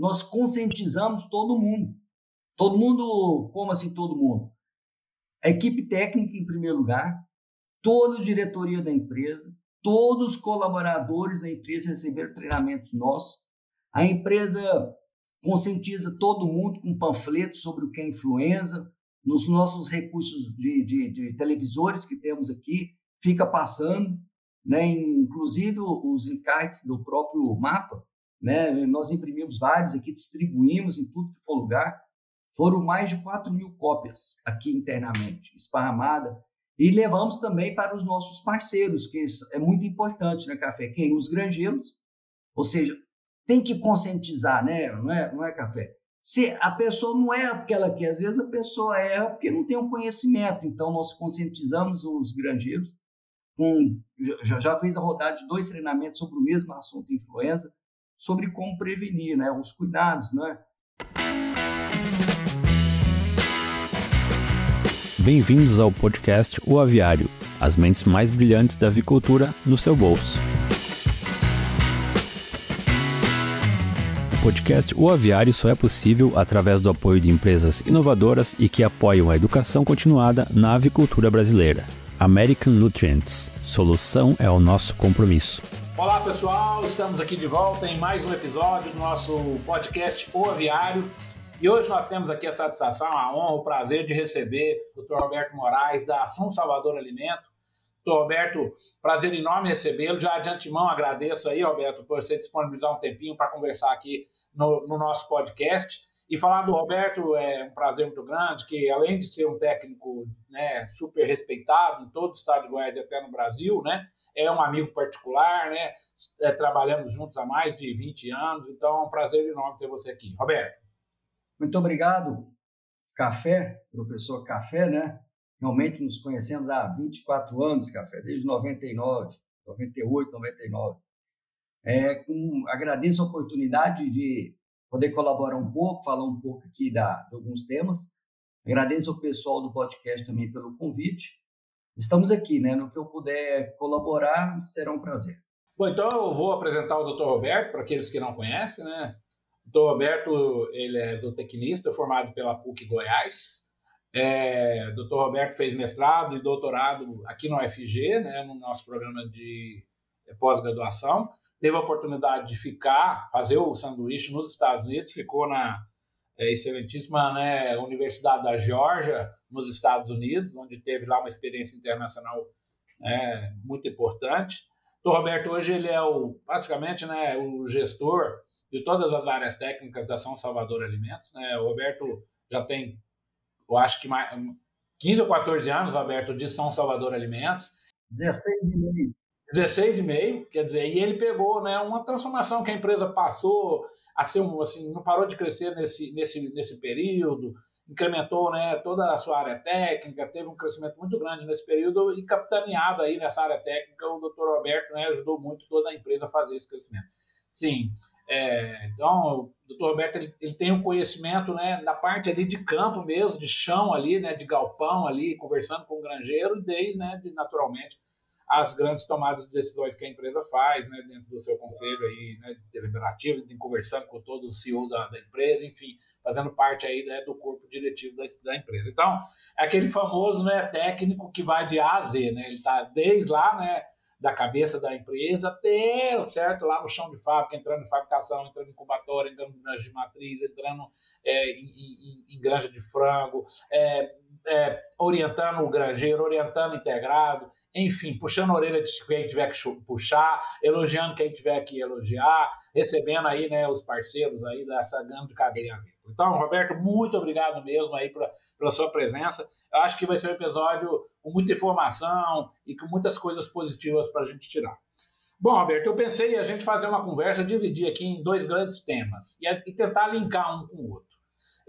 nós conscientizamos todo mundo. Todo mundo, como assim todo mundo? A equipe técnica em primeiro lugar, toda a diretoria da empresa, todos os colaboradores da empresa receberam treinamentos nossos. A empresa conscientiza todo mundo com panfletos sobre o que é influenza, nos nossos recursos de, de, de televisores que temos aqui, fica passando, né? inclusive os encartes do próprio mapa, né? nós imprimimos vários aqui, distribuímos em tudo que for lugar, foram mais de 4 mil cópias aqui internamente, esparramada, e levamos também para os nossos parceiros, que é muito importante, né, Café? Quem? Os granjeiros, ou seja, tem que conscientizar, né? Não é, não é café? Se a pessoa não erra porque ela quer, às vezes a pessoa erra porque não tem um conhecimento. Então, nós conscientizamos os granjeiros. Com, já, já fez a rodada de dois treinamentos sobre o mesmo assunto, influenza, sobre como prevenir, né? Os cuidados, né? Bem-vindos ao podcast O Aviário, as mentes mais brilhantes da avicultura no seu bolso. podcast O Aviário só é possível através do apoio de empresas inovadoras e que apoiam a educação continuada na avicultura brasileira. American Nutrients. Solução é o nosso compromisso. Olá pessoal, estamos aqui de volta em mais um episódio do nosso podcast O Aviário. E hoje nós temos aqui a satisfação, a honra, o prazer de receber o Dr. Roberto Moraes, da Ação Salvador Alimento, Doutor Roberto, prazer enorme recebê-lo. Já de antemão agradeço aí, Roberto, por você disponibilizar um tempinho para conversar aqui no, no, nosso podcast. E falar do Roberto é um prazer muito grande, que além de ser um técnico né, super respeitado em todo o estado de Goiás e até no Brasil, né, é um amigo particular, né, é, trabalhamos juntos há mais de 20 anos, então é um prazer enorme ter você aqui. Roberto. Muito obrigado, Café, professor Café, né? Realmente nos conhecemos há 24 anos, Café, desde 99, 98, 99. É, com, agradeço a oportunidade de poder colaborar um pouco, falar um pouco aqui da, de alguns temas. Agradeço ao pessoal do podcast também pelo convite. Estamos aqui, né? No que eu puder colaborar, será um prazer. Bom, então eu vou apresentar o Dr. Roberto para aqueles que não conhecem, né? O Dr. Roberto, ele é zootecnista formado pela PUC Goiás, é, Dr. Roberto fez mestrado e doutorado aqui no UFG, né, no nosso programa de pós-graduação. Teve a oportunidade de ficar, fazer o sanduíche nos Estados Unidos, ficou na é, excelentíssima né, Universidade da Georgia, nos Estados Unidos, onde teve lá uma experiência internacional é, muito importante. O Roberto hoje ele é o, praticamente né, o gestor de todas as áreas técnicas da São Salvador Alimentos. Né? O Roberto já tem eu acho que mais, 15 ou 14 anos, Roberto, de São Salvador Alimentos. 16 e meio. 16 e meio, quer dizer, e ele pegou né, uma transformação que a empresa passou a ser um, assim, não parou de crescer nesse, nesse, nesse período, incrementou né, toda a sua área técnica, teve um crescimento muito grande nesse período e capitaneado aí nessa área técnica, o doutor Roberto né, ajudou muito toda a empresa a fazer esse crescimento. Sim, é, então, o doutor Roberto ele, ele, tem um conhecimento né, na parte ali de campo mesmo, de chão ali, né, de galpão ali, conversando com o granjeiro, desde, né, de, naturalmente, as grandes tomadas de decisões que a empresa faz, né, dentro do seu conselho aí, né, deliberativo, conversando com todos os CEOs da, da, empresa, enfim, fazendo parte aí né, do corpo diretivo da, da, empresa. Então, é aquele famoso né, técnico que vai de A a Z, né, ele está desde lá, né, da cabeça da empresa até, certo, lá no chão de fábrica, entrando em fabricação, entrando em incubatória, entrando em granja de matriz, entrando é, em, em, em, granja de frango, é, é, orientando o granjeiro, orientando o integrado, enfim, puxando a orelha de quem tiver que puxar, elogiando quem tiver que elogiar, recebendo aí né, os parceiros aí dessa grande cadeia então, Roberto, muito obrigado mesmo aí pra, pela sua presença. Eu acho que vai ser um episódio com muita informação e com muitas coisas positivas para a gente tirar. Bom, Roberto, eu pensei a gente fazer uma conversa, dividir aqui em dois grandes temas e, e tentar linkar um com o outro.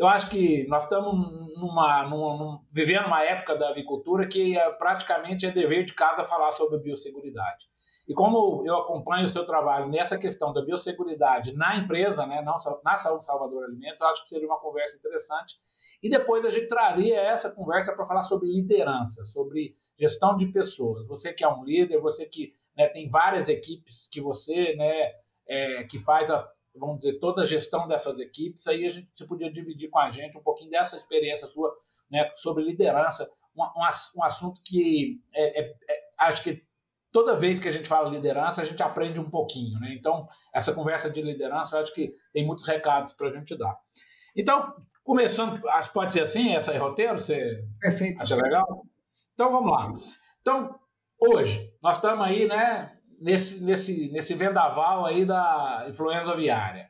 Eu acho que nós estamos numa, numa, vivendo uma época da avicultura que é, praticamente é dever de casa falar sobre biosseguridade. E como eu acompanho o seu trabalho nessa questão da biosseguridade na empresa, né, não, na Saúde Salvador Alimentos, acho que seria uma conversa interessante. E depois a gente traria essa conversa para falar sobre liderança, sobre gestão de pessoas. Você que é um líder, você que né, tem várias equipes que você né, é, que faz a vamos dizer, toda a gestão dessas equipes, aí a gente, você podia dividir com a gente um pouquinho dessa experiência sua né, sobre liderança, um, um, um assunto que é, é, é, acho que toda vez que a gente fala liderança, a gente aprende um pouquinho. Né? Então, essa conversa de liderança, acho que tem muitos recados para a gente dar. Então, começando, pode ser assim, essa é roteiro? Você Perfeito. acha legal? Então, vamos lá. Então, hoje, nós estamos aí, né, nesse, nesse, nesse vendaval aí da influenza aviária.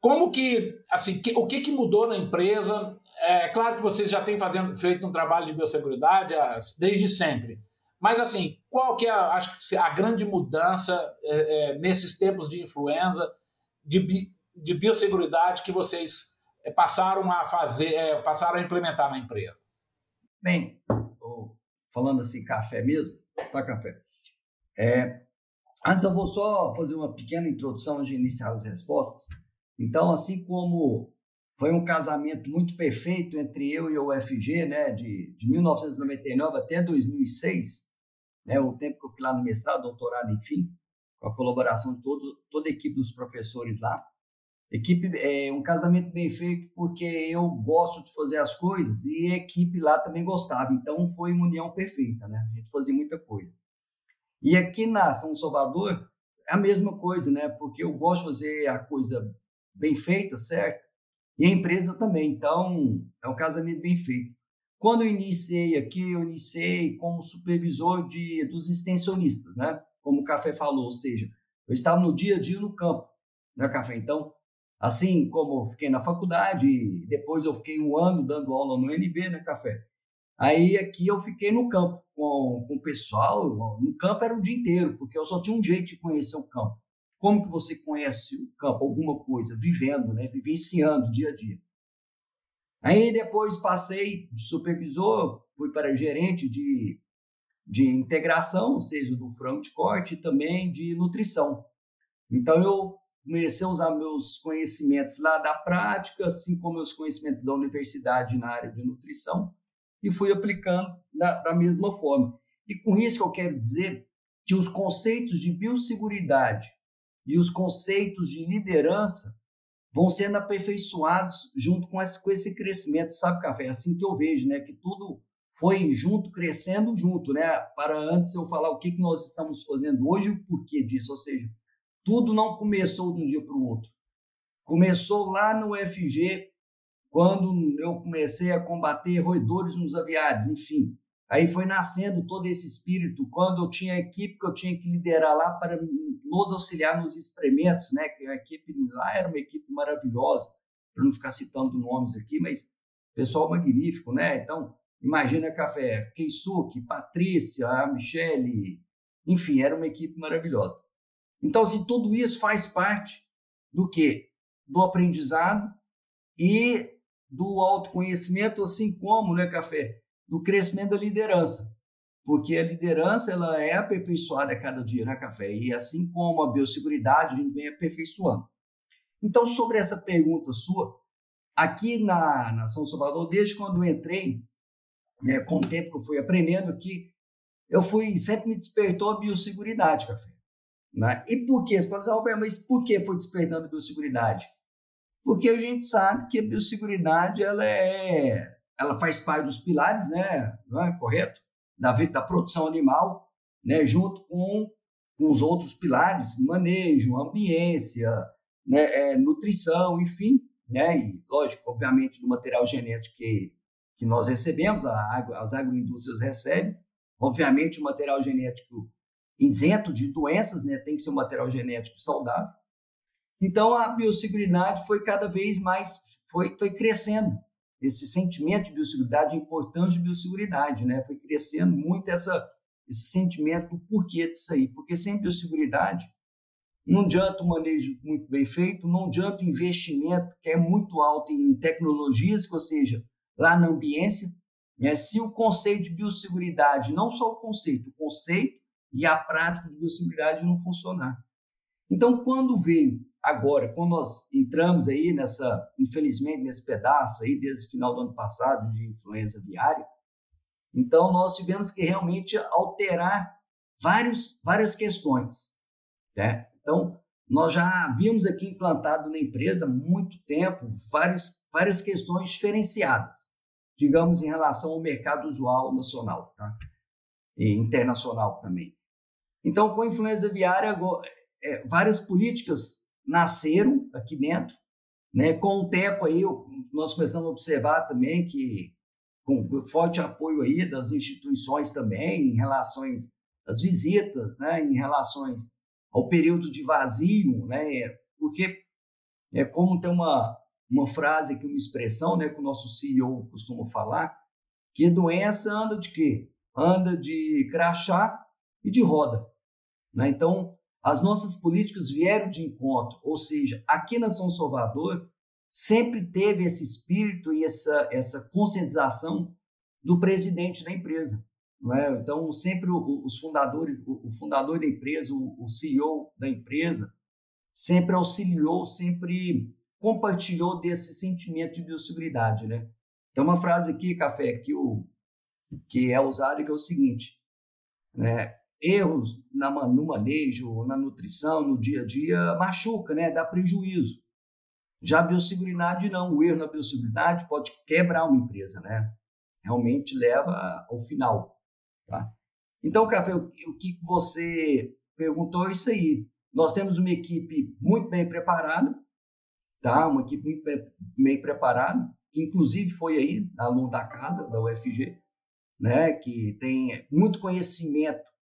Como que, assim, que, o que, que mudou na empresa? É claro que vocês já têm fazendo, feito um trabalho de biosseguridade desde sempre. Mas, assim, qual que é, acho que a grande mudança é, é, nesses tempos de influenza, de, de biosseguridade que vocês é, passaram a fazer, é, passaram a implementar na empresa? Bem, falando assim, café mesmo, tá café. É, antes eu vou só fazer uma pequena introdução de iniciar as respostas. Então, assim como foi um casamento muito perfeito entre eu e o UFG, né, de, de 1999 até 2006, né, o tempo que eu fiquei lá no mestrado, doutorado, enfim, com a colaboração de todo, toda a equipe dos professores lá. Equipe é um casamento bem feito porque eu gosto de fazer as coisas e a equipe lá também gostava. Então foi uma união perfeita, né? A gente fazia muita coisa. E aqui na São Salvador é a mesma coisa, né? Porque eu gosto de fazer a coisa bem feita, certo? E a empresa também. Então, é um casamento bem feito. Quando eu iniciei aqui, eu iniciei como supervisor de, dos extensionistas, né? Como o Café falou, ou seja, eu estava no dia a dia no campo, né, Café? Então, assim como eu fiquei na faculdade, depois eu fiquei um ano dando aula no NB, né, Café? Aí aqui eu fiquei no campo com, com o pessoal, no campo era o dia inteiro, porque eu só tinha um jeito de conhecer o campo. Como que você conhece o campo, alguma coisa? Vivendo, né? vivenciando dia a dia. Aí depois passei de supervisor, fui para gerente de, de integração, ou seja, do frango de corte e também de nutrição. Então eu comecei a usar meus conhecimentos lá da prática, assim como meus conhecimentos da universidade na área de nutrição, e fui aplicando da, da mesma forma. E com isso que eu quero dizer que os conceitos de biosseguridade e os conceitos de liderança vão sendo aperfeiçoados junto com esse, com esse crescimento, sabe, Café? É assim que eu vejo, né? Que tudo foi junto, crescendo junto, né? Para antes eu falar o que, que nós estamos fazendo hoje o porquê disso, ou seja, tudo não começou de um dia para o outro. Começou lá no FG, quando eu comecei a combater roedores nos aviários, enfim. Aí foi nascendo todo esse espírito, quando eu tinha a equipe que eu tinha que liderar lá para nos auxiliar nos experimentos, né? Que a equipe lá era uma equipe maravilhosa, para não ficar citando nomes aqui, mas pessoal magnífico, né? Então, imagina Café, Keisuke, Patrícia, a Michele, enfim, era uma equipe maravilhosa. Então, assim, tudo isso faz parte do quê? Do aprendizado e do autoconhecimento, assim como, né, Café, do crescimento da liderança. Porque a liderança ela é aperfeiçoada a cada dia, né, Café? E assim como a biosseguridade, a gente vem aperfeiçoando. Então, sobre essa pergunta sua, aqui na, na São Salvador, desde quando eu entrei, né, com o tempo que eu fui aprendendo aqui, eu fui, sempre me despertou a biosseguridade, Café. Né? E por quê? Você pode dizer, Roberto, mas por que foi despertando a biosseguridade? Porque a gente sabe que a biosseguridade ela é, ela faz parte dos pilares, né, não é? Correto, da, da produção animal, né, junto com, com os outros pilares, manejo, ambiência, né, é, nutrição, enfim, né, e lógico, obviamente do material genético que, que nós recebemos, a, as agroindústrias recebem, obviamente o material genético isento de doenças, né, tem que ser um material genético saudável, então a biosseguridade foi cada vez mais foi, foi crescendo. Esse sentimento de biosseguridade, a importância de biosseguridade, né? Foi crescendo muito essa, esse sentimento do porquê disso aí. Porque sem biosseguridade, não adianta o manejo muito bem feito, não adianta o investimento que é muito alto em tecnologias, ou seja, lá na ambiência, né? se o conceito de biosseguridade, não só o conceito, o conceito e a prática de biosseguridade não funcionar. Então, quando veio Agora, quando nós entramos aí nessa, infelizmente, nesse pedaço aí, desde o final do ano passado, de influenza viária, então nós tivemos que realmente alterar vários, várias questões. Né? Então, nós já havíamos aqui implantado na empresa muito tempo várias, várias questões diferenciadas, digamos, em relação ao mercado usual nacional tá? e internacional também. Então, com a influenza aviária, é, várias políticas nasceram aqui dentro. Né? Com o tempo aí, nós começamos a observar também que, com forte apoio aí das instituições também, em relações às visitas, né? em relações ao período de vazio, né? porque é como tem uma, uma frase aqui, uma expressão né, que o nosso CEO costuma falar, que doença anda de quê? Anda de crachá e de roda. Né? Então, as nossas políticas vieram de encontro, ou seja, aqui na São Salvador sempre teve esse espírito e essa, essa conscientização do presidente da empresa. É? Então, sempre os fundadores, o fundador da empresa, o CEO da empresa, sempre auxiliou, sempre compartilhou desse sentimento de biosseguridade. Né? Tem uma frase aqui, Café, que, o, que é usada que é o seguinte, né? Erros na, no manejo, na nutrição, no dia a dia, machuca, né? dá prejuízo. Já a biosseguridade não, o erro na biosseguridade pode quebrar uma empresa, né? realmente leva ao final. Tá? Então, Café, o, o que você perguntou é isso aí. Nós temos uma equipe muito bem preparada, tá? uma equipe muito bem preparada, que inclusive foi aí, aluno da casa, da UFG, né? que tem muito conhecimento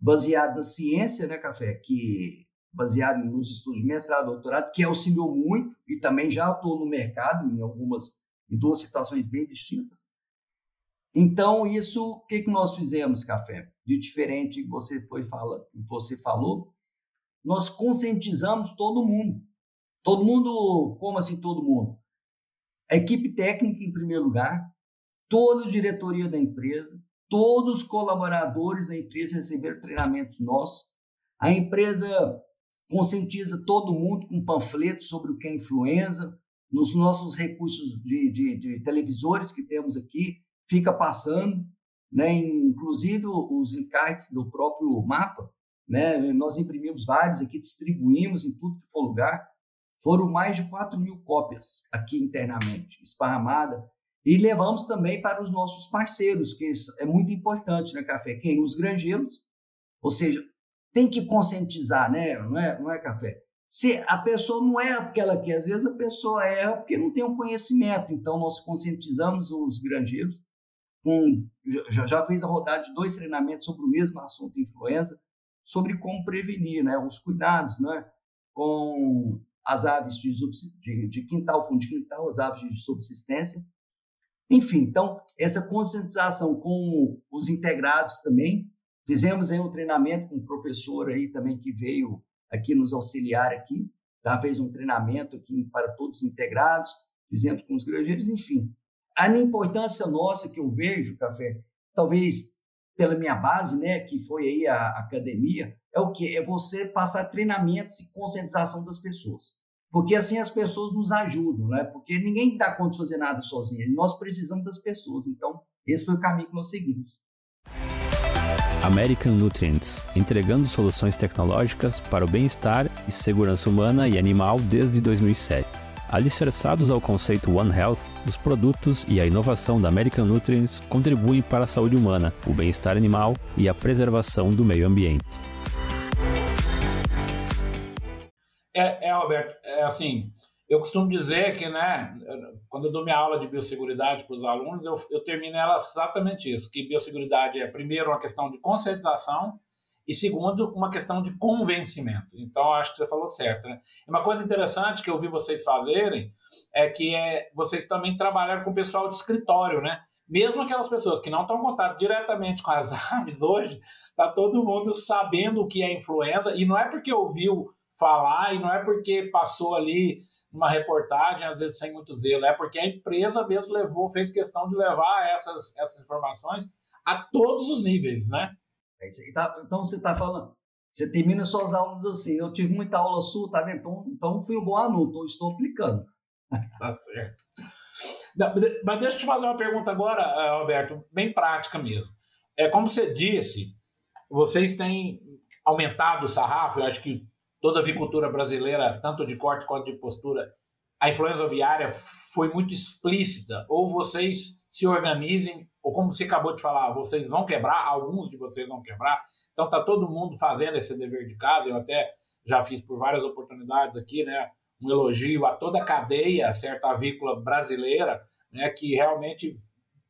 baseado na ciência, né, Café? Que baseado nos estudos de mestrado, doutorado, que auxiliou muito e também já atuou no mercado em algumas, em duas situações bem distintas. Então, isso, o que, que nós fizemos, Café? De diferente que você, foi fala, você falou, nós conscientizamos todo mundo. Todo mundo, como assim todo mundo? A equipe técnica, em primeiro lugar, toda a diretoria da empresa, todos os colaboradores da empresa receberam treinamentos nossos. A empresa conscientiza todo mundo com panfletos sobre o que é influenza, nos nossos recursos de, de, de televisores que temos aqui, fica passando, né? inclusive os encartes do próprio mapa, né? nós imprimimos vários aqui, distribuímos em tudo que for lugar, foram mais de 4 mil cópias aqui internamente, esparramada, e levamos também para os nossos parceiros, que é muito importante, né, Café? Quem? Os granjeiros, ou seja, tem que conscientizar, né? Não é, não é Café? Se a pessoa não erra porque ela quer, às vezes a pessoa erra porque não tem o um conhecimento. Então, nós conscientizamos os granjeiros com, já, já fez a rodada de dois treinamentos sobre o mesmo assunto, influenza, sobre como prevenir, né, os cuidados, né, com as aves de, de, de quintal, fundo de quintal, as aves de subsistência. Enfim, então, essa conscientização com os integrados também. Fizemos aí um treinamento com um professor aí também que veio aqui nos auxiliar aqui, tá? fez um treinamento aqui para todos os integrados, fizemos com os granjeiros, enfim a importância nossa que eu vejo, Café, talvez pela minha base, né, que foi aí a, academia, é o que? É você passar treinamentos e conscientização das pessoas. Porque assim as pessoas nos ajudam, né? Porque ninguém dá conta de fazer nada sozinho. Nós precisamos das pessoas. Então, esse foi o caminho que nós seguimos. American Nutrients, entregando soluções tecnológicas para o bem-estar e segurança humana e animal desde 2007. Alicerçados ao conceito One Health, os produtos e a inovação da American Nutrients contribuem para a saúde humana, o bem-estar animal e a preservação do meio ambiente. É, é Alberto, é assim, eu costumo dizer que, né, quando eu dou minha aula de biosseguridade para os alunos, eu, eu termino ela exatamente isso, que biosseguridade é, primeiro, uma questão de conscientização, e segundo, uma questão de convencimento. Então, acho que você falou certo. Né? Uma coisa interessante que eu vi vocês fazerem é que é, vocês também trabalharam com o pessoal de escritório, né? Mesmo aquelas pessoas que não estão em contato diretamente com as aves hoje, tá todo mundo sabendo o que é influenza e não é porque ouviu falar e não é porque passou ali uma reportagem, às vezes sem muito zelo, é porque a empresa mesmo levou, fez questão de levar essas, essas informações a todos os níveis, né? É. Tá, então você está falando, você termina suas aulas assim. Eu tive muita aula sua, tá vendo? Então, então fui um bom aluno, então estou aplicando. Tá certo. Mas deixa eu te fazer uma pergunta agora, eh, Alberto, bem prática mesmo. É como você disse, vocês têm aumentado o sarrafo, eu acho que toda a avicultura brasileira, tanto de corte quanto de postura, a influenza aviária foi muito explícita, ou vocês se organizem, ou como você acabou de falar, vocês vão quebrar, alguns de vocês vão quebrar, então está todo mundo fazendo esse dever de casa, eu até já fiz por várias oportunidades aqui, né, um elogio a toda a cadeia, certo, avícola brasileira, né, que realmente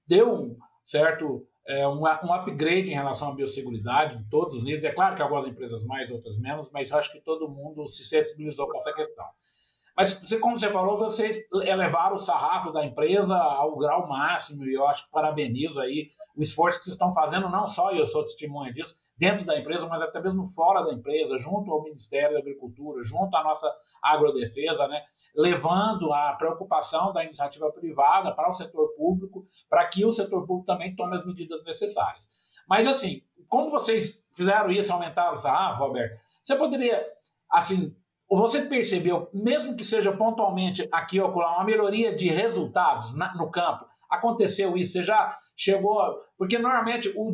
deu um certo é, um, um upgrade em relação à biosseguridade em todos os níveis. É claro que algumas empresas mais, outras menos, mas acho que todo mundo se sensibilizou com essa questão. Mas, como você falou, vocês elevaram o sarrafo da empresa ao grau máximo e eu acho que parabenizo aí o esforço que vocês estão fazendo, não só eu sou testemunha disso, dentro da empresa, mas até mesmo fora da empresa, junto ao Ministério da Agricultura, junto à nossa agrodefesa, né, levando a preocupação da iniciativa privada para o setor público, para que o setor público também tome as medidas necessárias. Mas, assim, como vocês fizeram isso, aumentaram o sarrafo, Roberto, você poderia, assim, você percebeu, mesmo que seja pontualmente aqui ou uma melhoria de resultados na, no campo? Aconteceu isso? Você já chegou. Porque normalmente o,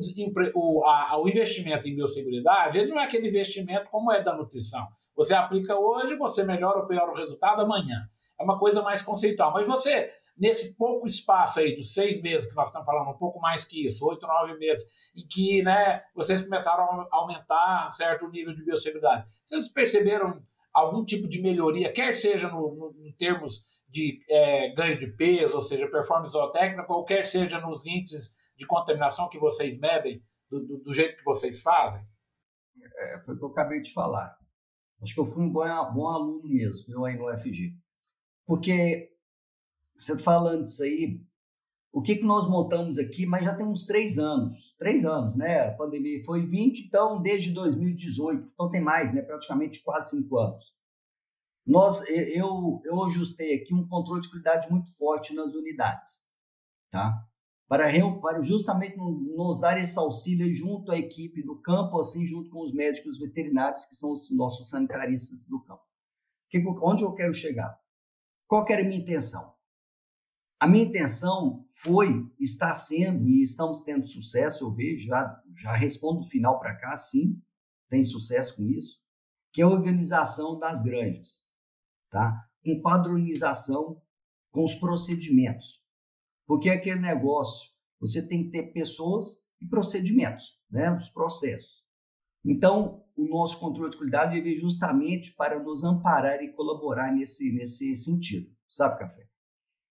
o, a, o investimento em biosseguridade ele não é aquele investimento como é da nutrição. Você aplica hoje, você melhora ou piora o resultado amanhã. É uma coisa mais conceitual. Mas você, nesse pouco espaço aí dos seis meses que nós estamos falando, um pouco mais que isso, oito, nove meses, em que né, vocês começaram a aumentar certo nível de biosseguridade, vocês perceberam algum tipo de melhoria, quer seja no, no, em termos de é, ganho de peso, ou seja, performance zootécnica, ou quer seja nos índices de contaminação que vocês medem, do, do, do jeito que vocês fazem? É, foi o que eu acabei de falar. Acho que eu fui um bom, bom aluno mesmo, eu aí no FG. Porque você falando disso aí, o que, que nós montamos aqui, mas já tem uns três anos, três anos, né? A pandemia foi 20, então desde 2018, então tem mais, né? Praticamente quase cinco anos. Nós, eu, eu ajustei aqui um controle de qualidade muito forte nas unidades, tá? Para, para justamente nos dar esse auxílio junto à equipe do campo, assim, junto com os médicos veterinários, que são os nossos sanitaristas do campo. Que, onde eu quero chegar? Qual que era a minha intenção? A minha intenção foi, está sendo, e estamos tendo sucesso, eu vejo, já, já respondo do final para cá, sim, tem sucesso com isso, que é a organização das granjas, tá? Com padronização com os procedimentos. Porque é aquele negócio, você tem que ter pessoas e procedimentos, né? Os processos. Então, o nosso controle de qualidade veio justamente para nos amparar e colaborar nesse, nesse sentido, sabe, Café?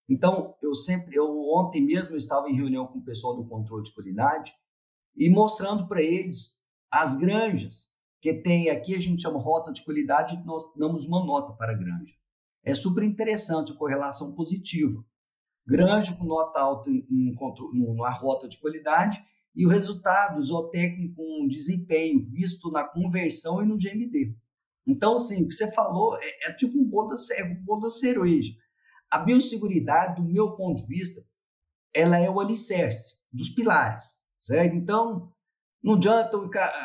Então, eu sempre, eu ontem mesmo eu estava em reunião com o pessoal do controle de qualidade e mostrando para eles as granjas que tem aqui, a gente chama rota de qualidade, nós damos uma nota para a granja. É super interessante a correlação positiva. Granja com nota alta na rota de qualidade e o resultado zootécnico com desempenho visto na conversão e no GMD. Então, assim, o que você falou é, é tipo um bolo da, um bolo da cereja. A biosseguridade, do meu ponto de vista, ela é o alicerce dos pilares, certo? Então, não adianta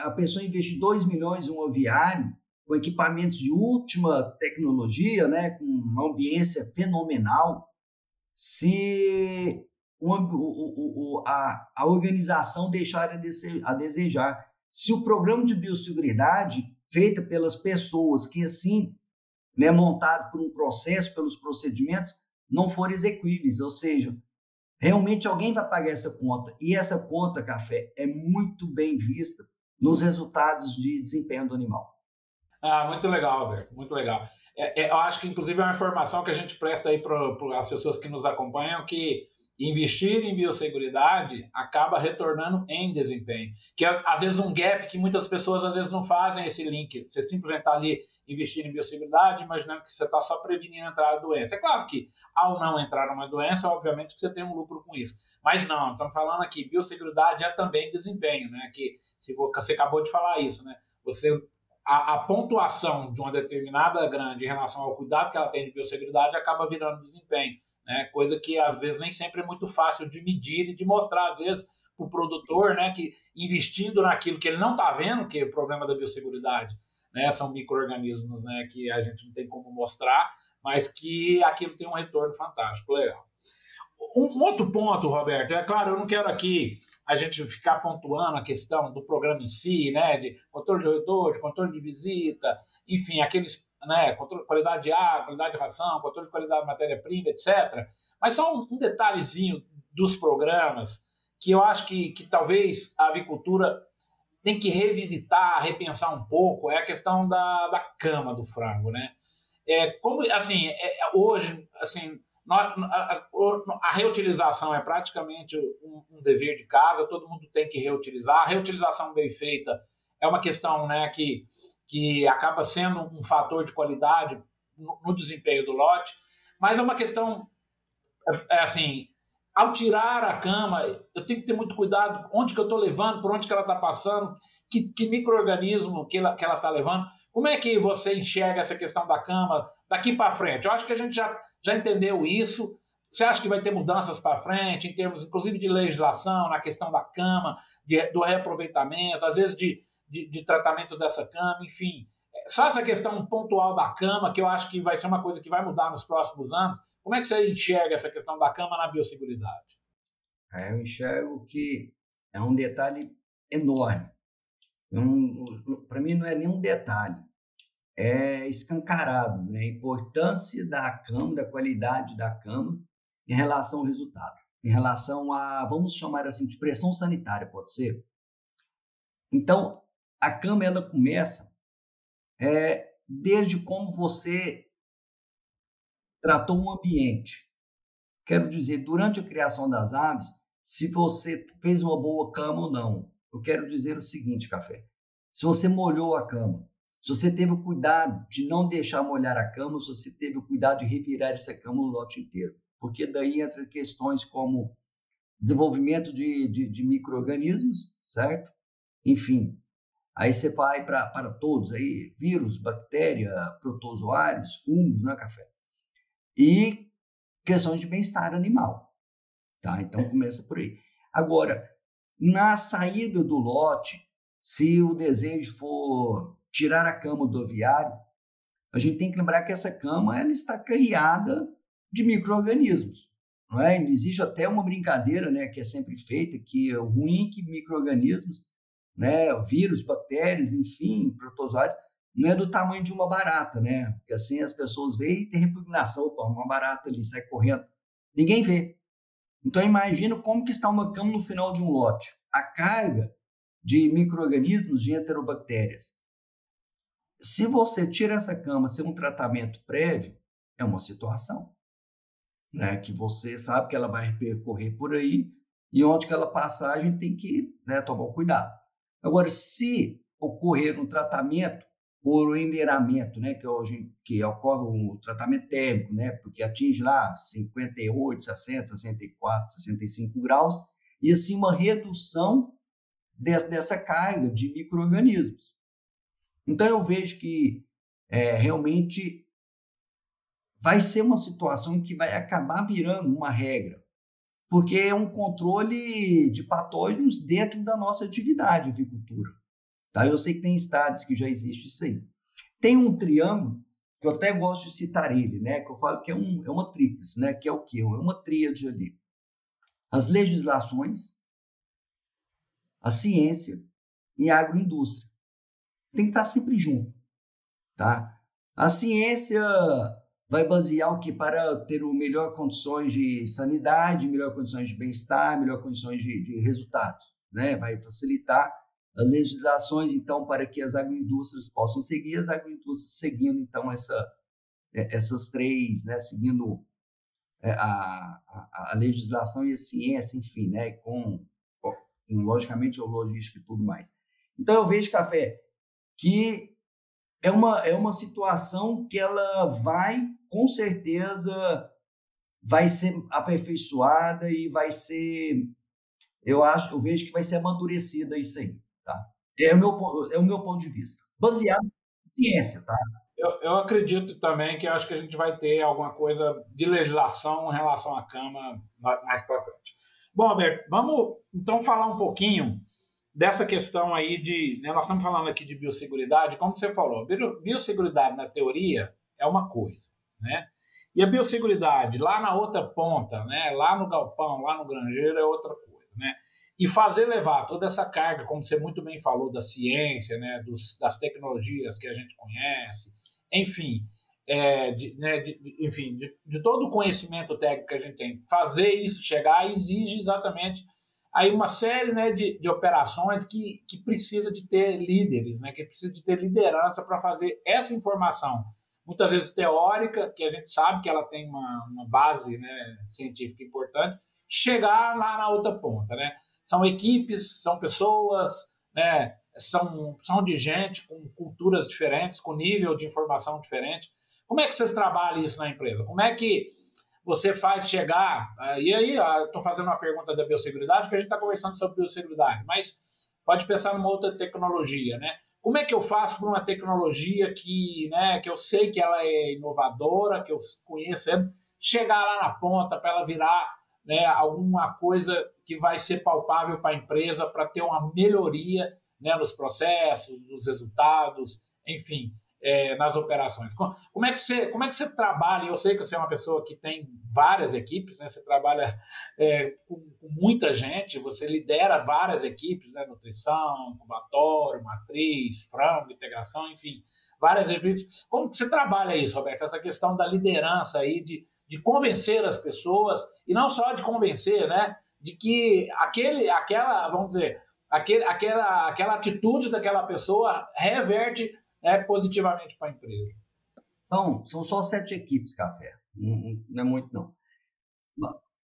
a pessoa investir 2 milhões em um aviário com equipamentos de última tecnologia, né, com uma ambiência fenomenal, se o, o, o, a, a organização deixar a desejar. Se o programa de biosseguridade feito pelas pessoas que assim né, montado por um processo, pelos procedimentos, não for execuíveis, ou seja, realmente alguém vai pagar essa conta. E essa conta, café, é muito bem vista nos resultados de desempenho do animal. Ah, muito legal, Alberto, muito legal. É, é, eu acho que, inclusive, é uma informação que a gente presta aí para as pessoas que nos acompanham, que investir em biosseguridade acaba retornando em desempenho. Que é, às vezes, um gap que muitas pessoas às vezes não fazem esse link. Você simplesmente está ali investindo em biosseguridade, imaginando que você está só prevenindo a entrada da doença. É claro que, ao não entrar uma doença, obviamente que você tem um lucro com isso. Mas não, estamos falando aqui, biosseguridade é também desempenho, né? Que se você acabou de falar isso, né? Você a, a, pontuação de uma determinada grande em relação ao cuidado que ela tem de biosseguridade acaba virando desempenho né? Coisa que às vezes nem sempre é muito fácil de medir e de mostrar, às vezes, para o produtor, né? Que investindo naquilo que ele não está vendo, que é o problema da biosseguridade, né? São micro-organismos, né? Que a gente não tem como mostrar, mas que aquilo tem um retorno fantástico, legal. um outro ponto, Roberto, é claro, eu não quero aqui a gente ficar pontuando a questão do programa em si, né, de controle de roedor, de controle de visita, enfim, aqueles, né, controle de qualidade de água, qualidade de ração, controle de qualidade de matéria-prima, etc. Mas só um, um detalhezinho dos programas que eu acho que, que talvez a avicultura tem que revisitar, repensar um pouco, é a questão da, da cama do frango, né? É, como, assim, é, é hoje, assim, a, reutilização é praticamente um, um, dever de casa, todo mundo tem que reutilizar. A reutilização bem feita é uma questão né, que, que acaba sendo um fator de qualidade no, no desempenho do lote, mas é uma questão, é, é assim, ao tirar a cama, eu tenho que ter muito cuidado onde que eu estou levando, por onde que ela está passando, que, que microorganismo que ela está levando. Como é que você enxerga essa questão da cama daqui para frente? Eu acho que a gente já, já entendeu isso. Você acha que vai ter mudanças para frente, em termos, inclusive, de legislação, na questão da cama, de, do reaproveitamento, às vezes de, de, de tratamento dessa cama, enfim. Só essa questão pontual da cama, que eu acho que vai ser uma coisa que vai mudar nos próximos anos. Como é que você enxerga essa questão da cama na biosseguridade? É, eu enxergo que é um detalhe enorme. Um, Para mim, não é nenhum detalhe. É escancarado né? a importância da cama, da qualidade da cama em relação ao resultado, em relação a, vamos chamar assim, de pressão sanitária, pode ser? Então, a cama ela começa é, desde como você tratou um ambiente. Quero dizer, durante a criação das aves, se você fez uma boa cama ou não. Eu quero dizer o seguinte, Café. Se você molhou a cama, se você teve o cuidado de não deixar molhar a cama, se você teve o cuidado de revirar essa cama no lote inteiro. Porque daí entra questões como desenvolvimento de, de, de micro-organismos, certo? Enfim, Aí você vai para todos, aí, vírus, bactéria, protozoários, fungos, né, café? E questões de bem-estar animal. Tá? Então começa por aí. Agora, na saída do lote, se o desejo for tirar a cama do aviário, a gente tem que lembrar que essa cama ela está carreada de micro-organismos. Não é? Existe até uma brincadeira né, que é sempre feita, que é ruim que micro-organismos né, vírus, bactérias, enfim, protozoários, não é do tamanho de uma barata, né? Porque assim as pessoas veem e tem repugnação, opa, uma barata ali sai correndo. Ninguém vê. Então imagina como que está uma cama no final de um lote. A carga de micro-organismos de enterobactérias. Se você tira essa cama sem um tratamento prévio, é uma situação. Né, que você sabe que ela vai percorrer por aí e onde que ela passar, a gente tem que né, tomar cuidado. Agora, se ocorrer um tratamento por enleiramento, né, que, hoje, que ocorre um tratamento térmico, né, porque atinge lá 58, 60, 64, 65 graus, e assim uma redução dessa carga de micro-organismos. Então eu vejo que é, realmente vai ser uma situação que vai acabar virando uma regra porque é um controle de patógenos dentro da nossa atividade de avicultura. Tá? Eu sei que tem estados que já existe isso aí. Tem um triângulo, que eu até gosto de citar ele, né? que eu falo que é, um, é uma tríplice, né? que é o quê? É uma tríade ali. As legislações, a ciência e a agroindústria. Tem que estar sempre junto. Tá? A ciência vai basear o que para ter o melhor condições de sanidade, melhor condições de bem-estar, melhor condições de, de, resultados, né? Vai facilitar as legislações então para que as agroindústrias possam seguir, as agroindústrias seguindo então essa é, essas três, né? Seguindo é, a, a, a legislação e a ciência, enfim, né? Com, com logicamente a logística e tudo mais. Então eu vejo café que é uma, é uma situação que ela vai com certeza vai ser aperfeiçoada e vai ser, eu acho, eu vejo que vai ser amadurecida isso aí, tá? É o meu, é o meu ponto de vista, baseado em ciência, tá? Eu, eu acredito também que acho que a gente vai ter alguma coisa de legislação em relação à Câmara mais para frente. Bom, Alberto, vamos então falar um pouquinho dessa questão aí de. Né, nós estamos falando aqui de biosseguridade, como você falou, biosseguridade na teoria é uma coisa né? E a biosseguridade, lá na outra ponta, né? lá no galpão, lá no granjeiro, é outra coisa. Né? E fazer levar toda essa carga, como você muito bem falou, da ciência, né? Dos, das tecnologias que a gente conhece, enfim, é, de, né, de, de, enfim, de, de, todo o conhecimento técnico que a gente tem, fazer isso chegar exige exatamente aí uma série né, de, de operações que, que precisa de ter líderes, né, que precisa de ter liderança para fazer essa informação, muitas vezes teórica, que a gente sabe que ela tem uma, uma base né, científica importante, chegar lá na outra ponta. Né? São equipes, são pessoas, né, são, são de gente com culturas diferentes, com nível de informação diferente. Como é que vocês trabalham isso na empresa? Como é que você faz chegar. Uh, e aí, estou fazendo uma pergunta da biosseguridade, que a gente está conversando sobre biosseguridade, mas pode pensar numa outra tecnologia, né? Como é que eu faço para uma tecnologia que, né, que eu sei que ela é inovadora, que eu conheço, chegar lá na ponta para ela virar né, alguma coisa que vai ser palpável para a empresa, para ter uma melhoria né, nos processos, nos resultados, enfim é, nas operações. Como é, que você, como é que você trabalha? Eu sei que você é uma pessoa que tem várias equipes, né? você trabalha é, com, com, muita gente, você lidera várias equipes, né? nutrição, incubatório, matriz, frango, integração, enfim, várias equipes. Como que você trabalha isso, Roberto? Essa questão da liderança aí, de, de convencer as pessoas, e não só de convencer, né? de que aquele, aquela, vamos dizer, aquele, aquela, aquela atitude daquela pessoa reverte é positivamente para a empresa? São, são só sete equipes, Café. Não, é muito, não.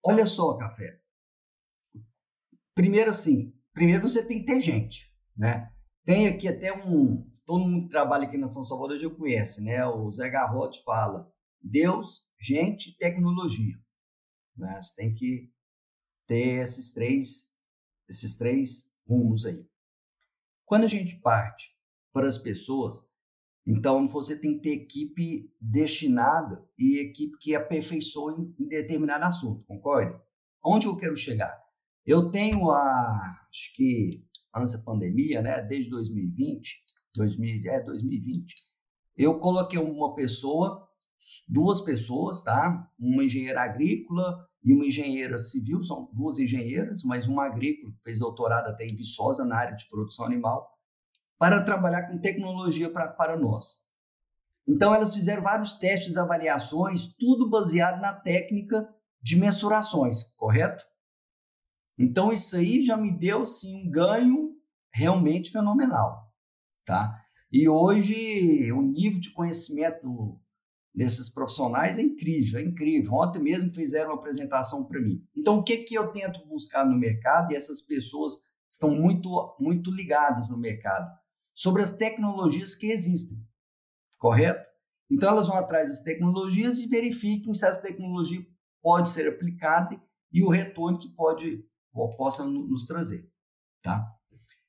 Olha só, Café. Primeiro, assim, primeiro você tem que ter gente, né? Tem aqui até um... Todo mundo que trabalha aqui na São Salvador já conhece, né? O Zé Garrote fala Deus, gente tecnologia. Né? Você tem que ter esses três, esses três rumos aí. Quando a gente parte para as pessoas. Então, você tem que ter equipe destinada e equipe que aperfeiçoe em determinado assunto, concorda? Onde eu quero chegar? Eu tenho a, acho que antes da pandemia, né, desde 2020, 2000, é 2020, eu coloquei uma pessoa, duas pessoas, tá? Uma engenheira agrícola e uma engenheira civil, são duas engenheiras, mas uma agrícola, fez doutorado até em Viçosa na área de produção animal, para trabalhar com tecnologia pra, para nós. Então, elas fizeram vários testes, avaliações, tudo baseado na técnica de mensurações, correto? Então, isso aí já me deu sim, um ganho realmente fenomenal. Tá? E hoje, o nível de conhecimento desses profissionais é incrível, é incrível. Ontem mesmo fizeram uma apresentação para mim. Então, o que, que eu tento buscar no mercado? E essas pessoas estão muito, muito ligadas no mercado sobre as tecnologias que existem, correto? Então elas vão atrás das tecnologias e verifiquem se essa tecnologia pode ser aplicada e o retorno que pode ou possa nos trazer, tá?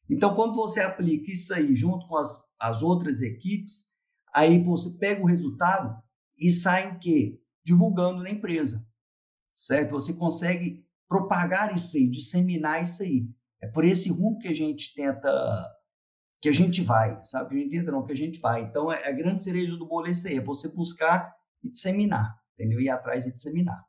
Então quando você aplica isso aí junto com as, as outras equipes, aí você pega o resultado e sai o quê? Divulgando na empresa, certo? Você consegue propagar isso aí, disseminar isso aí. É por esse rumo que a gente tenta que a gente vai, sabe? Que a gente entra, não, que a gente vai. Então, é a grande cereja do bolo é isso aí, é você buscar e disseminar, entendeu? Ir atrás e disseminar.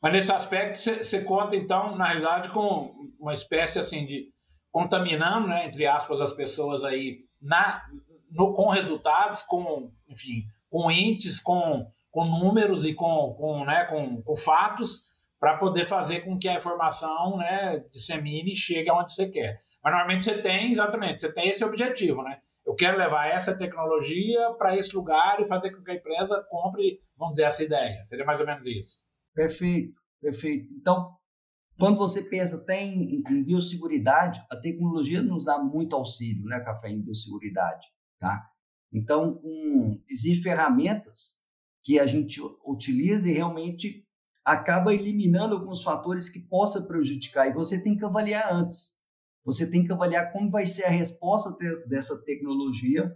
Mas nesse aspecto, você conta, então, na realidade, com uma espécie, assim, de contaminando, né, entre aspas, as pessoas aí na, no, com resultados, com, enfim, com índices, com, com números e com, com, né, com, com fatos, para poder fazer com que a informação né, dissemine e chegue aonde você quer. Mas normalmente você tem, exatamente, você tem esse objetivo, né? Eu quero levar essa tecnologia para esse lugar e fazer com que a empresa compre, vamos dizer, essa ideia. Seria mais ou menos isso. Perfeito, perfeito. Então, quando você pensa até em, em biosseguridade, a tecnologia nos dá muito auxílio, né, Café, em biosseguridade, tá? Então, um, existem ferramentas que a gente utiliza e realmente acaba eliminando alguns fatores que possam prejudicar e você tem que avaliar antes. Você tem que avaliar como vai ser a resposta dessa tecnologia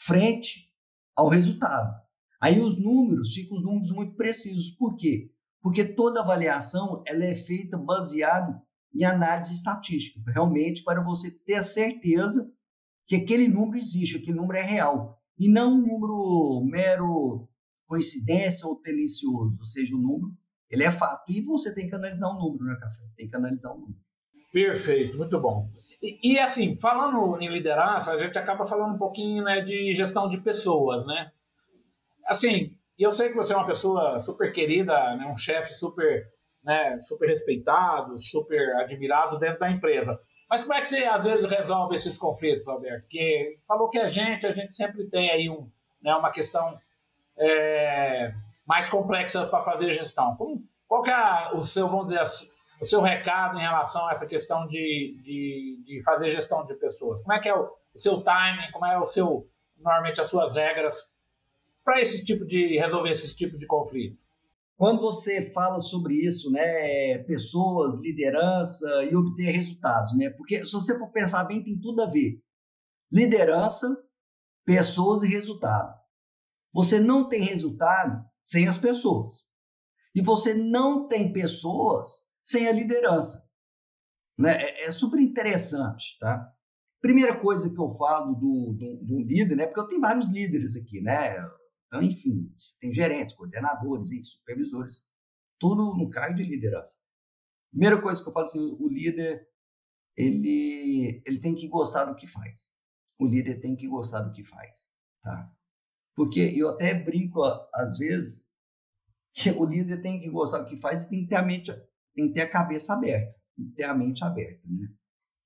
frente ao resultado. Aí os números ficam os números muito precisos. Por quê? Porque toda avaliação ela é feita baseado em análise estatística, realmente para você ter a certeza que aquele número existe, aquele número é real, e não um número mero coincidência ou tendencioso, ou seja, o número, ele é fato. E você tem que analisar o número, né, Café? Tem que analisar o número. Perfeito, muito bom. E, e, assim, falando em liderança, a gente acaba falando um pouquinho né, de gestão de pessoas, né? Assim, eu sei que você é uma pessoa super querida, né, um chefe super, né, super respeitado, super admirado dentro da empresa. Mas como é que você às vezes resolve esses conflitos, Alberto? Porque falou que a gente, a gente sempre tem aí um, né, uma questão é, mais complexa para fazer gestão. Como, qual que é o seu, vamos dizer, o seu recado em relação a essa questão de, de, de fazer gestão de pessoas? Como é que é o, o seu timing? Como é o seu, normalmente, as suas regras para esse tipo de resolver esse tipo de conflito? Quando você fala sobre isso, né, pessoas, liderança e obter resultados, né? Porque se você for pensar bem, tem tudo a ver. Liderança, pessoas e resultado. Você não tem resultado sem as pessoas. E você não tem pessoas sem a liderança. Né? É, é super interessante, tá? Primeira coisa que eu falo do, do, do líder, né? Porque eu tenho vários líderes aqui, né? Então, enfim, tem gerentes, coordenadores, enfim, supervisores, tudo no cargo de liderança. Primeira coisa que eu falo assim, o líder, ele, ele tem que gostar do que faz. O líder tem que gostar do que faz, tá? Porque eu até brinco, às vezes, que o líder tem que gostar do que faz e tem que ter a mente, tem que ter a cabeça aberta, tem que ter a mente aberta, né?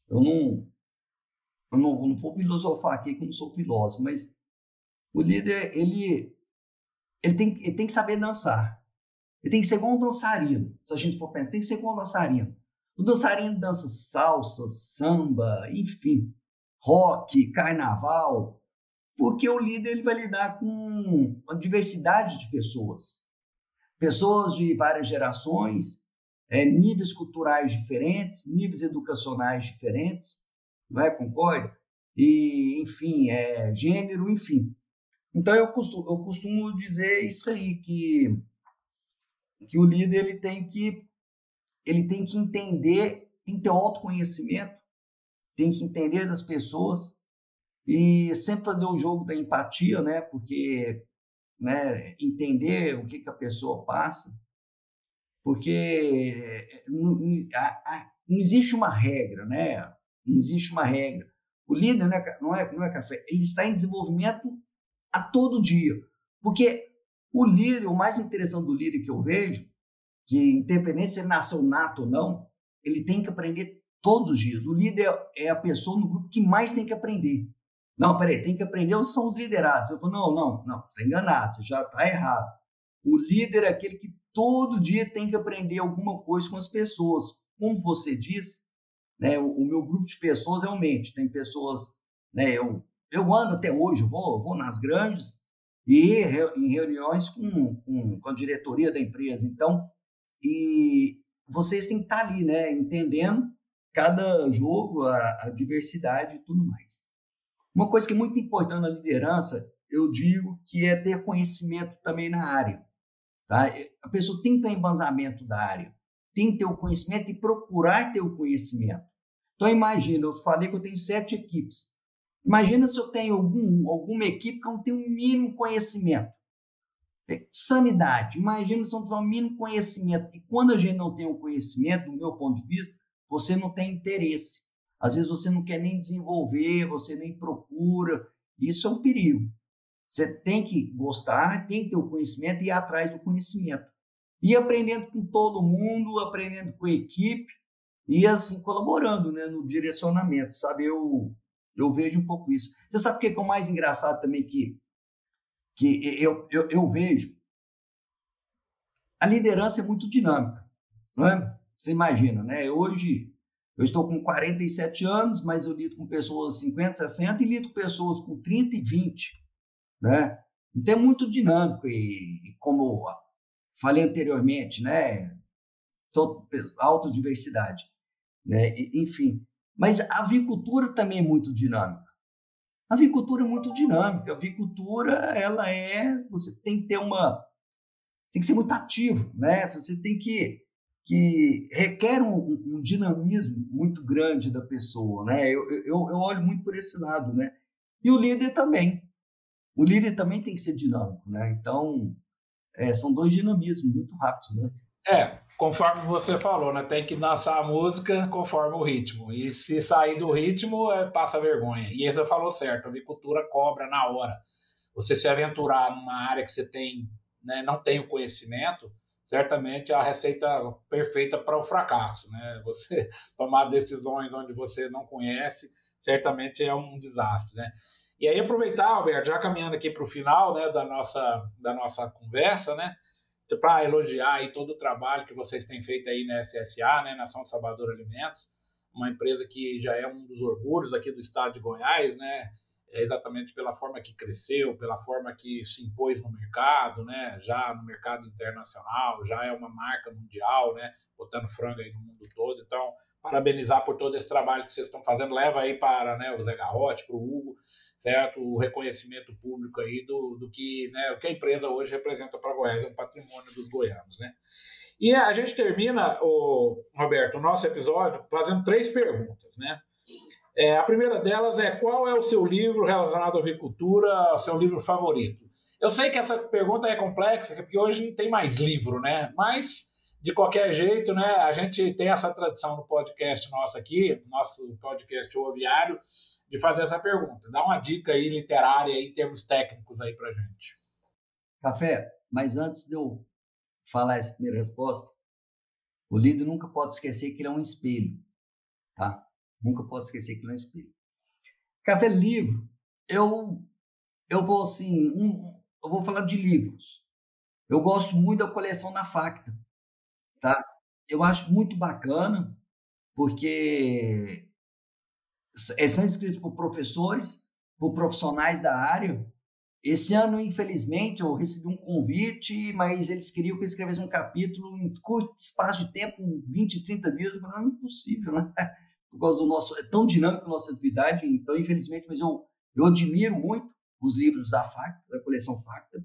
Eu não, eu não, não vou filosofar aqui que não sou filósofo, mas o líder, ele, ele, tem, ele tem que saber dançar. Ele tem que ser igual um dançarino. Se a gente for pensar, tem que ser igual um dançarino. O dançarino dança salsa, samba, enfim, rock, carnaval, porque o líder ele vai lidar com uma diversidade de pessoas. Pessoas de várias gerações, é, níveis culturais diferentes, níveis educacionais diferentes, não é? Concorda? E, enfim, é, gênero, enfim. Então eu costumo, eu costumo dizer isso aí que que o líder ele tem que ele tem que entender, tem que ter autoconhecimento, tem que entender das pessoas e sempre fazer o jogo da empatia, né? Porque né, entender o que, que a pessoa passa, porque não, não existe uma regra, né? Não existe uma regra. O líder não é, não é, não é café, ele está em desenvolvimento a todo dia. Porque o líder, o mais interessante do líder que eu vejo, que independente se ele nasceu nato ou não, ele tem que aprender todos os dias. O líder é a pessoa no grupo que mais tem que aprender. Não, peraí, tem que aprender os liderados? Eu falo, não, não, não, você está enganado, você já está errado. O líder é aquele que todo dia tem que aprender alguma coisa com as pessoas. Como você disse, né, o, o meu grupo de pessoas realmente tem pessoas, né, eu eu ando até hoje, vou, vou nas grandes e em reuniões com, com, com a diretoria da empresa. Então, e vocês têm que estar ali, né, entendendo cada jogo, a, a diversidade e tudo mais. Uma coisa que é muito importante na liderança, eu digo que é ter conhecimento também na área. Tá? A pessoa tem que ter um embasamento da área, tem que ter o conhecimento e procurar ter o conhecimento. Então, imagina, eu falei que eu tenho sete equipes. Imagina se eu tenho algum, alguma equipe que não tem um mínimo conhecimento. É, sanidade. Imagina se eu não tem um mínimo conhecimento. E quando a gente não tem o um conhecimento, do meu ponto de vista, você não tem interesse. Às vezes você não quer nem desenvolver, você nem procura. Isso é um perigo. Você tem que gostar, tem que ter o conhecimento e ir atrás do conhecimento. E aprendendo com todo mundo, aprendendo com a equipe e assim colaborando né, no direcionamento, sabe? Eu eu vejo um pouco isso. Você sabe o que é o mais engraçado também que, que eu, eu, eu vejo? A liderança é muito dinâmica, não é? Você imagina, né? Hoje eu estou com 47 anos, mas eu lido com pessoas 50, 60 e lido com pessoas com 30 e 20, né? Então é muito dinâmico e, como falei anteriormente, né? alta diversidade, né? Enfim, mas a avicultura também é muito dinâmica. A avicultura é muito dinâmica. A avicultura, ela é, você tem que ter uma, tem que ser muito ativo, né? Você tem que que requer um, um dinamismo muito grande da pessoa, né? Eu, eu, eu olho muito por esse lado, né? E o líder também. O líder também tem que ser dinâmico, né? Então, é, são dois dinamismos muito rápidos, né? É, conforme você falou, né? Tem que dançar a música conforme o ritmo. E se sair do ritmo, é, passa vergonha. E você falou certo, a agricultura cobra na hora. Você se aventurar numa área que você tem, né, não tem o conhecimento, certamente a receita perfeita para o fracasso. Né? Você tomar decisões onde você não conhece, certamente é um desastre. Né? E aí aproveitar, Alberto, já caminhando aqui para o final né, da, nossa, da nossa conversa, né, para elogiar aí todo o trabalho que vocês têm feito aí na SSA, né, Nação Salvador Alimentos, uma empresa que já é um dos orgulhos aqui do estado de Goiás, né, é exatamente pela forma que cresceu, pela forma que se impôs no mercado, né? Já no mercado internacional, já é uma marca mundial, né? Botando frango aí no mundo todo. Então, parabenizar por todo esse trabalho que vocês estão fazendo. Leva aí para né, o Zé Garrote, para o Hugo, certo? O reconhecimento público aí do, do que, né, o que a empresa hoje representa para Goiás, é um patrimônio dos goianos, né? E a gente termina, o Roberto, o nosso episódio fazendo três perguntas, né? É, a primeira delas é qual é o seu livro relacionado à avicultura, seu livro favorito? Eu sei que essa pergunta é complexa, porque hoje não tem mais livro, né? Mas, de qualquer jeito, né, a gente tem essa tradição no podcast nosso aqui, nosso podcast Oviário, de fazer essa pergunta. Dá uma dica aí literária em termos técnicos aí pra gente. Café, mas antes de eu falar essa primeira resposta, o líder nunca pode esquecer que ele é um espelho, tá? Nunca posso esquecer que não é espelho. Café livro. Eu eu vou assim, um, eu vou falar de livros. Eu gosto muito da coleção da Facta, tá? Eu acho muito bacana porque são escritos por professores, por profissionais da área. Esse ano, infelizmente, eu recebi um convite, mas eles queriam que eu escrevesse um capítulo em curto espaço de tempo, 20, 30 dias. Eu falei, não é impossível, né? Por causa do nosso. É tão dinâmico a nossa atividade, então, infelizmente, mas eu, eu admiro muito os livros da FACTA, da coleção FACTA,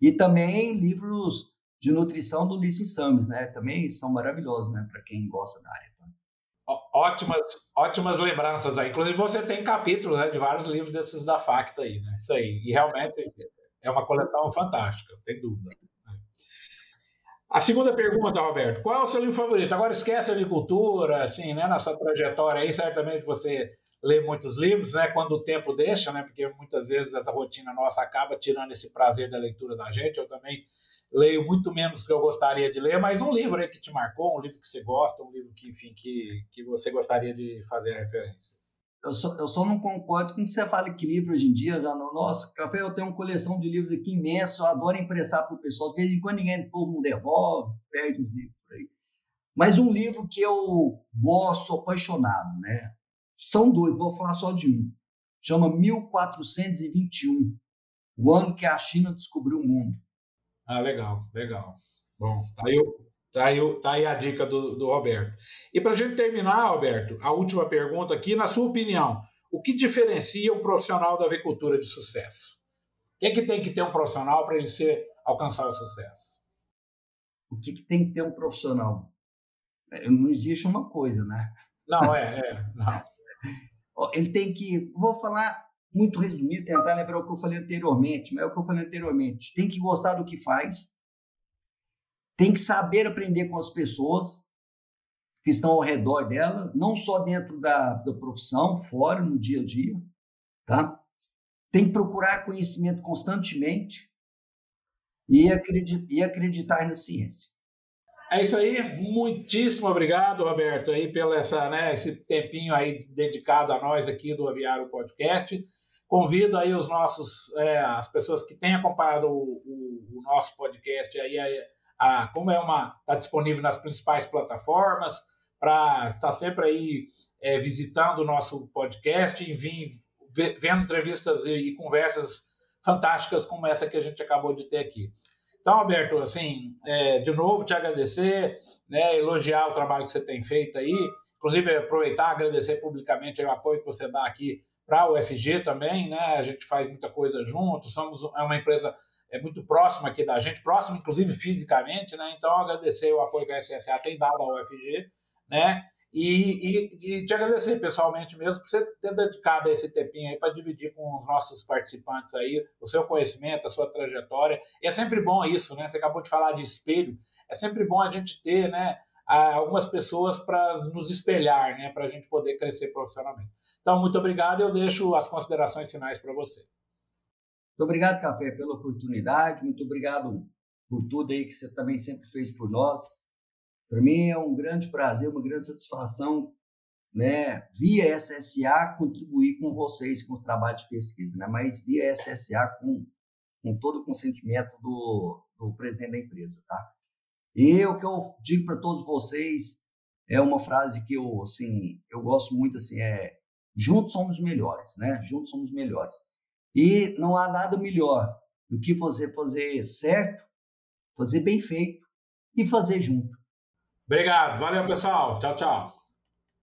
e também livros de nutrição do Ulisses Sames, né? Também são maravilhosos, né? Para quem gosta da área. Ótimas, ótimas lembranças aí. Inclusive, você tem capítulos né, de vários livros desses da FACTA aí, né? Isso aí. E realmente é uma coleção fantástica, sem dúvida. A segunda pergunta, Roberto, qual é o seu livro favorito? Agora esquece a agricultura, assim, né? Na sua trajetória aí, certamente você lê muitos livros, né? Quando o tempo deixa, né? Porque muitas vezes essa rotina nossa acaba tirando esse prazer da leitura da gente. Eu também leio muito menos que eu gostaria de ler, mas um livro aí que te marcou, um livro que você gosta, um livro que, enfim, que, que você gostaria de fazer a referência eu só, eu só não concordo com que você fala que livro hoje em dia, já no nosso café eu tenho uma coleção de livros aqui imenso, eu adoro emprestar para o pessoal, de vez em quando ninguém do povo não devolve, perde os livros por aí. Mas um livro que eu gosto, apaixonado, né? São dois, vou falar só de um. Chama 1421, o ano que a China descobriu o mundo. Ah, legal, legal. Bom, tá aí o, Tá aí, tá aí a dica do, do Roberto. E para a gente terminar, Roberto, a última pergunta aqui, na sua opinião, o que diferencia um profissional da avicultura de sucesso? O que, é que tem que ter um profissional para ele ser, alcançar o sucesso? O que, que tem que ter um profissional? É, não existe uma coisa, né? Não, é, é. Não. Ele tem que. Vou falar muito resumido, tentar lembrar o que eu falei anteriormente, mas é o que eu falei anteriormente. Tem que gostar do que faz, tem que saber aprender com as pessoas que estão ao redor dela, não só dentro da, da profissão, fora, no dia a dia, tá? Tem que procurar conhecimento constantemente e, acreditar, e acreditar na ciência. É isso aí, muitíssimo obrigado, Roberto, aí pelo essa, né, esse tempinho aí dedicado a nós aqui do Aviário Podcast. Convido aí os nossos, é, as pessoas que têm acompanhado o, o, o nosso podcast aí a, a, como é uma está disponível nas principais plataformas, para estar sempre aí é, visitando o nosso podcast e vir vendo entrevistas e, e, conversas fantásticas como essa que a gente acabou de ter aqui. Então, Alberto, assim, é, de novo te agradecer, né, elogiar o trabalho que você tem feito aí, inclusive aproveitar agradecer publicamente o apoio que você dá aqui para a UFG também, né? A gente faz muita coisa junto, somos é uma empresa é muito próximo aqui da gente, próximo inclusive fisicamente, né? Então agradecer o apoio que a SSA tem dado ao UFG, né? E, e, e, te agradecer pessoalmente mesmo por você ter dedicado esse tempinho aí para dividir com os nossos participantes aí o seu conhecimento, a sua trajetória. E é sempre bom isso, né? Você acabou de falar de espelho. É sempre bom a gente ter, né? algumas pessoas para nos espelhar, né, para a gente poder crescer profissionalmente. Então, muito obrigado. Eu deixo as considerações finais para você. Muito obrigado, Café, pela oportunidade. Muito obrigado por tudo aí que você também sempre fez por nós. Para mim é um grande prazer, uma grande satisfação, né, via SSA contribuir com vocês com os trabalhos de pesquisa, né, mas via SSA com, com todo o consentimento do, do presidente da empresa, tá? E o que eu digo para todos vocês é uma frase que eu, assim, eu gosto muito, assim, é juntos somos melhores, né? Juntos somos melhores. E não há nada melhor do que você fazer certo, fazer bem feito e fazer junto. Obrigado. Valeu, pessoal. Tchau, tchau.